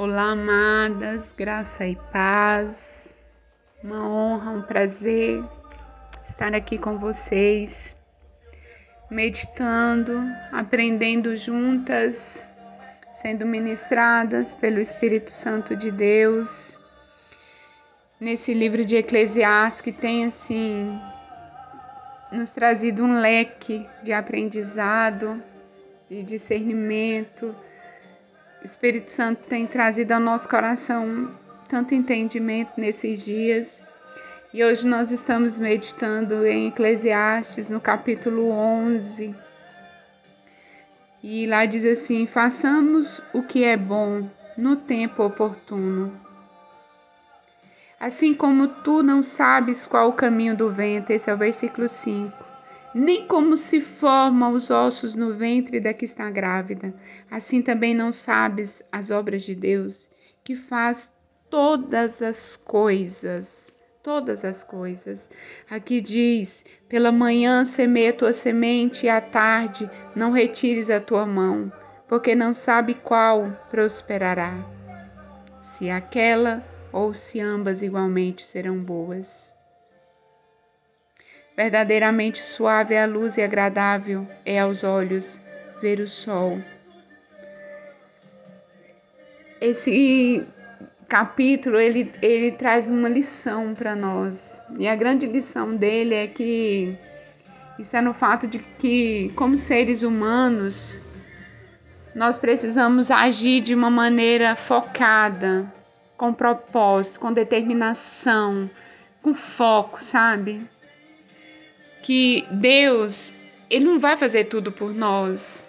Olá, amadas, graça e paz. Uma honra, um prazer estar aqui com vocês, meditando, aprendendo juntas, sendo ministradas pelo Espírito Santo de Deus. Nesse livro de Eclesiastes que tem assim nos trazido um leque de aprendizado, de discernimento, o Espírito Santo tem trazido ao nosso coração tanto entendimento nesses dias. E hoje nós estamos meditando em Eclesiastes, no capítulo 11. E lá diz assim: façamos o que é bom no tempo oportuno. Assim como tu não sabes qual o caminho do vento, esse é o versículo 5 nem como se formam os ossos no ventre da que está grávida. Assim também não sabes as obras de Deus, que faz todas as coisas. Todas as coisas. Aqui diz: pela manhã semeia tua semente e à tarde não retires a tua mão, porque não sabe qual prosperará. Se aquela ou se ambas igualmente serão boas. Verdadeiramente suave é a luz e agradável é aos olhos ver o sol. Esse capítulo ele, ele traz uma lição para nós. E a grande lição dele é que está no fato de que, como seres humanos, nós precisamos agir de uma maneira focada, com propósito, com determinação, com foco, sabe? Que Deus, ele não vai fazer tudo por nós.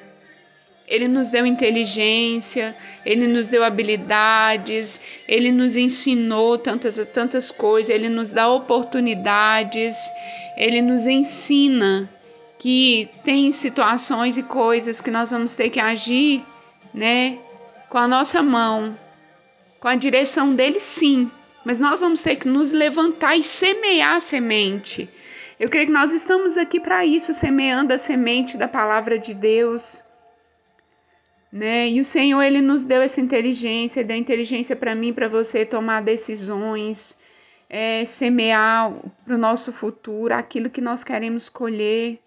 Ele nos deu inteligência, ele nos deu habilidades, ele nos ensinou tantas tantas coisas, ele nos dá oportunidades, ele nos ensina que tem situações e coisas que nós vamos ter que agir, né, com a nossa mão, com a direção dele sim, mas nós vamos ter que nos levantar e semear a semente eu creio que nós estamos aqui para isso, semeando a semente da palavra de Deus. Né? E o Senhor, ele nos deu essa inteligência, deu inteligência para mim, para você tomar decisões, é, semear para o nosso futuro aquilo que nós queremos colher.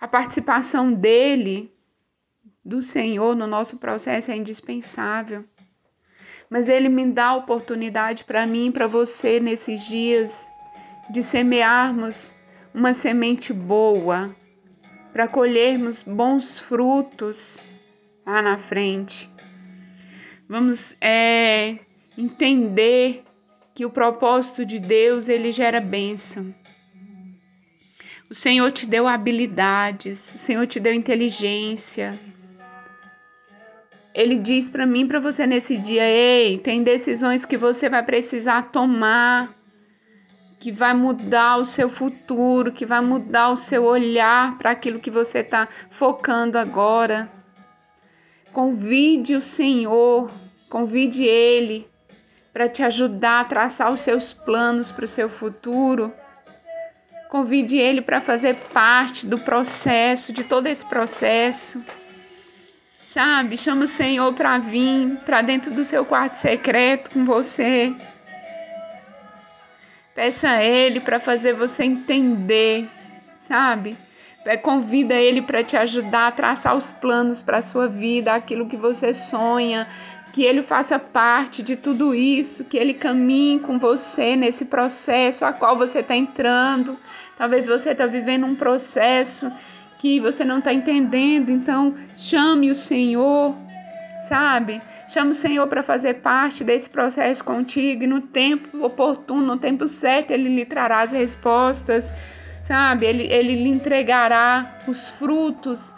A participação dele, do Senhor, no nosso processo é indispensável. Mas ele me dá oportunidade para mim, para você nesses dias de semearmos uma semente boa para colhermos bons frutos lá na frente. Vamos é, entender que o propósito de Deus ele gera bênção. O Senhor te deu habilidades, o Senhor te deu inteligência. Ele diz para mim, para você nesse dia, ei, tem decisões que você vai precisar tomar que vai mudar o seu futuro, que vai mudar o seu olhar para aquilo que você está focando agora. Convide o Senhor, convide Ele para te ajudar a traçar os seus planos para o seu futuro. Convide Ele para fazer parte do processo, de todo esse processo. Sabe? Chama o Senhor para vir para dentro do seu quarto secreto com você Peça a Ele para fazer você entender, sabe? É, convida Ele para te ajudar a traçar os planos para a sua vida, aquilo que você sonha, que Ele faça parte de tudo isso, que Ele caminhe com você nesse processo a qual você está entrando. Talvez você está vivendo um processo que você não está entendendo, então chame o Senhor, sabe? Chama o Senhor para fazer parte desse processo contigo e no tempo oportuno, no tempo certo, Ele lhe trará as respostas, sabe? Ele, ele lhe entregará os frutos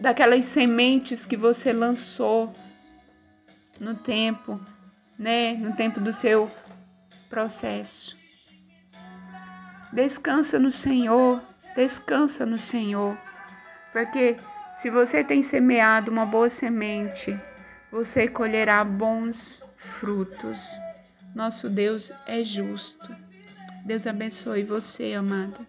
daquelas sementes que você lançou no tempo, né? No tempo do seu processo. Descansa no Senhor, descansa no Senhor, porque se você tem semeado uma boa semente, você colherá bons frutos. Nosso Deus é justo. Deus abençoe você, amada.